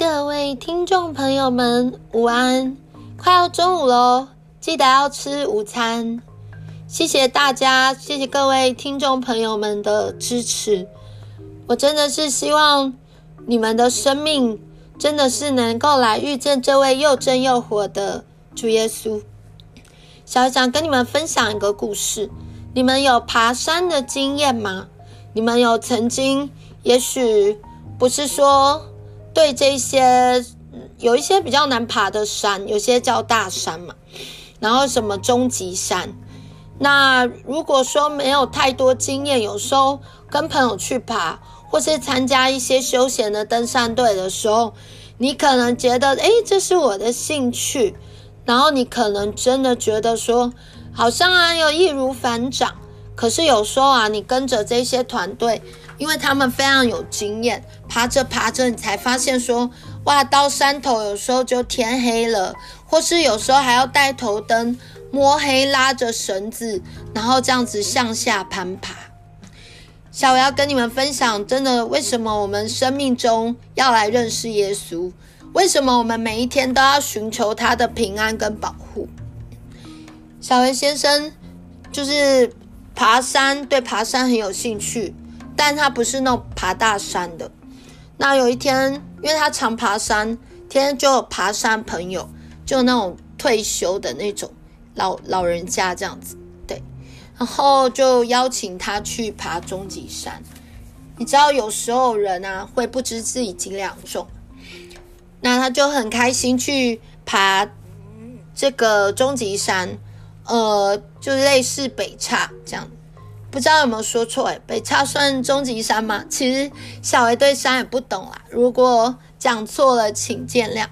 各位听众朋友们，午安！快要中午喽，记得要吃午餐。谢谢大家，谢谢各位听众朋友们的支持。我真的是希望你们的生命真的是能够来遇见这位又真又活的主耶稣。小孩想跟你们分享一个故事。你们有爬山的经验吗？你们有曾经，也许不是说。对这些有一些比较难爬的山，有些叫大山嘛，然后什么终极山。那如果说没有太多经验，有时候跟朋友去爬，或是参加一些休闲的登山队的时候，你可能觉得，哎，这是我的兴趣，然后你可能真的觉得说，好像啊，有易如反掌。可是有时候啊，你跟着这些团队。因为他们非常有经验，爬着爬着，你才发现说，哇，到山头有时候就天黑了，或是有时候还要带头灯，摸黑拉着绳子，然后这样子向下攀爬。下午要跟你们分享，真的，为什么我们生命中要来认识耶稣？为什么我们每一天都要寻求他的平安跟保护？小文先生就是爬山，对爬山很有兴趣。但他不是那种爬大山的。那有一天，因为他常爬山，天天就有爬山朋友，就那种退休的那种老老人家这样子，对，然后就邀请他去爬终极山。你知道，有时候人啊会不知自己几两重，那他就很开心去爬这个终极山，呃，就类似北岔这样。不知道有没有说错？哎，北叉算终极山吗？其实小维对山也不懂啦。如果讲错了，请见谅。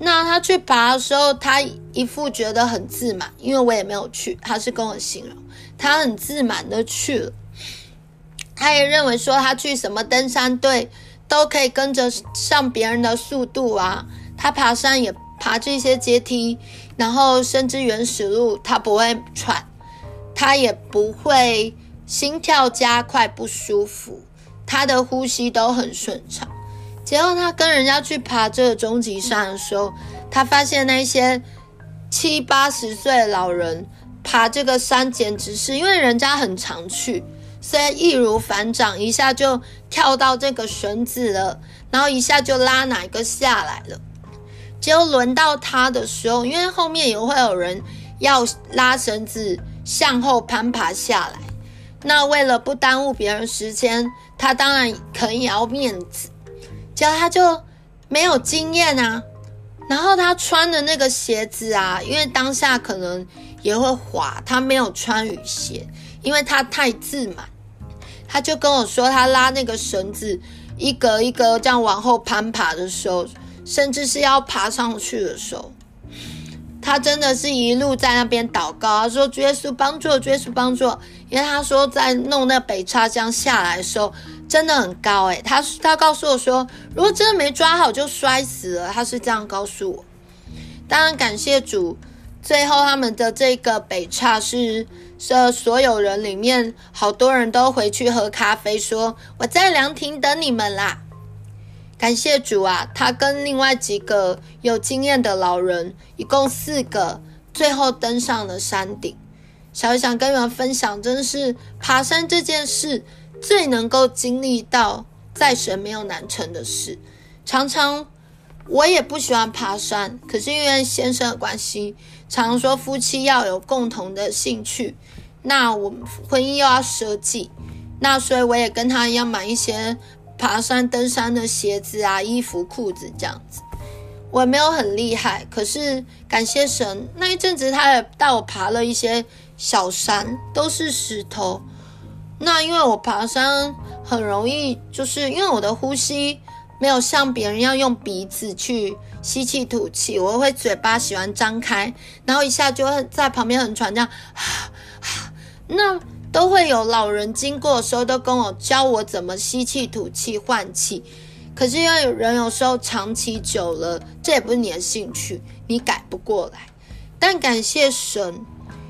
那他去爬的时候，他一副觉得很自满，因为我也没有去。他是跟我形容，他很自满的去了。他也认为说，他去什么登山队都可以跟着上别人的速度啊。他爬山也爬这些阶梯，然后甚至原始路，他不会喘。他也不会心跳加快不舒服，他的呼吸都很顺畅。结果他跟人家去爬这个终极山的时候，他发现那些七八十岁的老人爬这个山，简直是因为人家很常去，所以易如反掌，一下就跳到这个绳子了，然后一下就拉哪一个下来了。结果轮到他的时候，因为后面也会有人要拉绳子。向后攀爬下来，那为了不耽误别人时间，他当然可以要面子，结果他就没有经验啊。然后他穿的那个鞋子啊，因为当下可能也会滑，他没有穿雨鞋，因为他太自满。他就跟我说，他拉那个绳子一格一格这样往后攀爬的时候，甚至是要爬上去的时候。他真的是一路在那边祷告，他说：“主耶稣帮助，主耶稣帮助。”因为他说在弄那北岔这样下来的时候，真的很高诶。他他告诉我说，如果真的没抓好就摔死了。他是这样告诉我。当然感谢主，最后他们的这个北岔是是所有人里面好多人都回去喝咖啡，说我在凉亭等你们啦。感谢主啊，他跟另外几个有经验的老人，一共四个，最后登上了山顶。小想跟你们分享，真的是爬山这件事最能够经历到，在神没有难成的事。常常我也不喜欢爬山，可是因为先生的关系，常说夫妻要有共同的兴趣，那我们婚姻又要设计，那所以我也跟他一样买一些。爬山、登山的鞋子啊、衣服、裤子这样子，我也没有很厉害，可是感谢神，那一阵子他也带我爬了一些小山，都是石头。那因为我爬山很容易，就是因为我的呼吸没有像别人要用鼻子去吸气吐气，我会嘴巴喜欢张开，然后一下就会在旁边很喘这样，那。都会有老人经过的时候，都跟我教我怎么吸气、吐气、换气。可是因为人有时候长期久了，这也不是你的兴趣，你改不过来。但感谢神，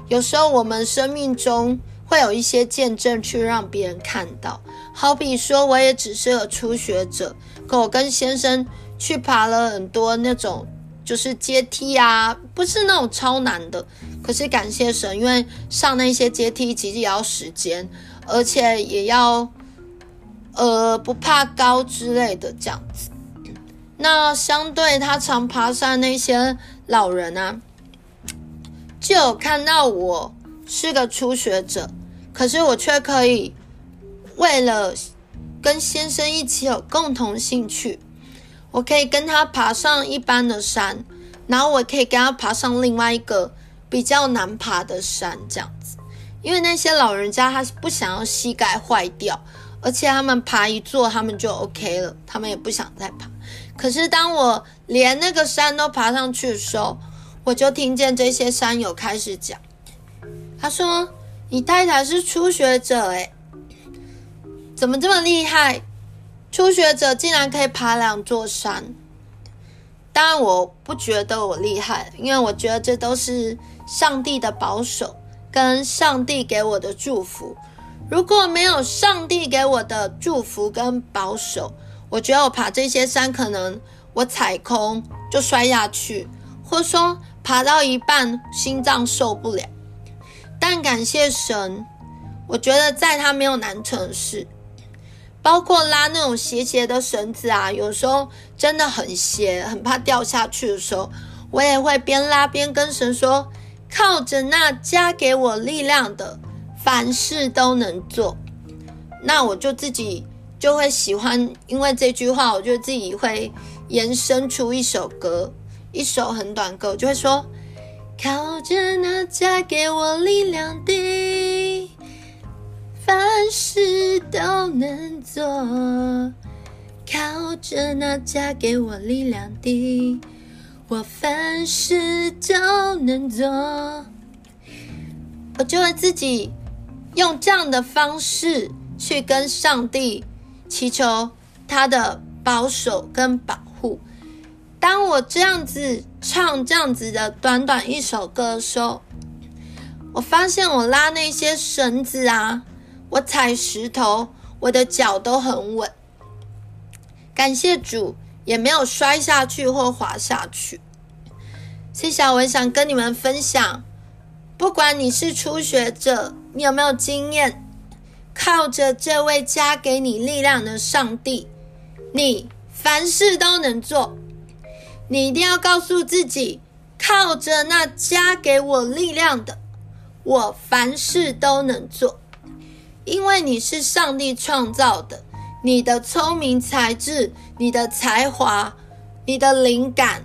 有时候我们生命中会有一些见证去让别人看到。好比说，我也只是个初学者，可我跟先生去爬了很多那种就是阶梯啊，不是那种超难的。可是感谢神，因为上那些阶梯其实也要时间，而且也要呃不怕高之类的这样子。那相对他常爬山那些老人啊，就有看到我是个初学者，可是我却可以为了跟先生一起有共同兴趣，我可以跟他爬上一般的山，然后我可以跟他爬上另外一个。比较难爬的山这样子，因为那些老人家他是不想要膝盖坏掉，而且他们爬一座他们就 OK 了，他们也不想再爬。可是当我连那个山都爬上去的时候，我就听见这些山友开始讲，他说：“你太太是初学者诶，怎么这么厉害？初学者竟然可以爬两座山。”当然我不觉得我厉害，因为我觉得这都是。上帝的保守跟上帝给我的祝福，如果没有上帝给我的祝福跟保守，我觉得我爬这些山可能我踩空就摔下去，或说爬到一半心脏受不了。但感谢神，我觉得在他没有难成的事，包括拉那种斜斜的绳子啊，有时候真的很斜，很怕掉下去的时候，我也会边拉边跟神说。靠着那加给我力量的，凡事都能做。那我就自己就会喜欢，因为这句话，我就自己会延伸出一首歌，一首很短歌，就会说：靠着那加给我力量的，凡事都能做。靠着那加给我力量的。我凡事都能做，我就会自己用这样的方式去跟上帝祈求他的保守跟保护。当我这样子唱这样子的短短一首歌的时候，我发现我拉那些绳子啊，我踩石头，我的脚都很稳。感谢主。也没有摔下去或滑下去。接下来我想跟你们分享，不管你是初学者，你有没有经验，靠着这位加给你力量的上帝，你凡事都能做。你一定要告诉自己，靠着那加给我力量的，我凡事都能做，因为你是上帝创造的。你的聪明才智，你的才华，你的灵感，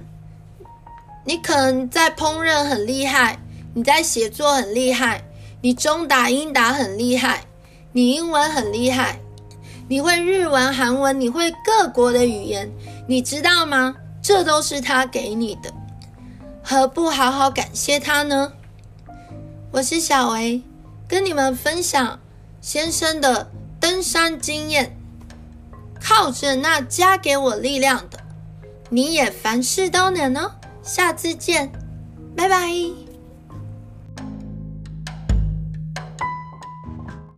你可能在烹饪很厉害，你在写作很厉害，你中打英打很厉害，你英文很厉害，你会日文、韩文，你会各国的语言，你知道吗？这都是他给你的，何不好好感谢他呢？我是小维，跟你们分享先生的登山经验。靠着那加给我力量的，你也凡事都能哦。下次见，拜拜。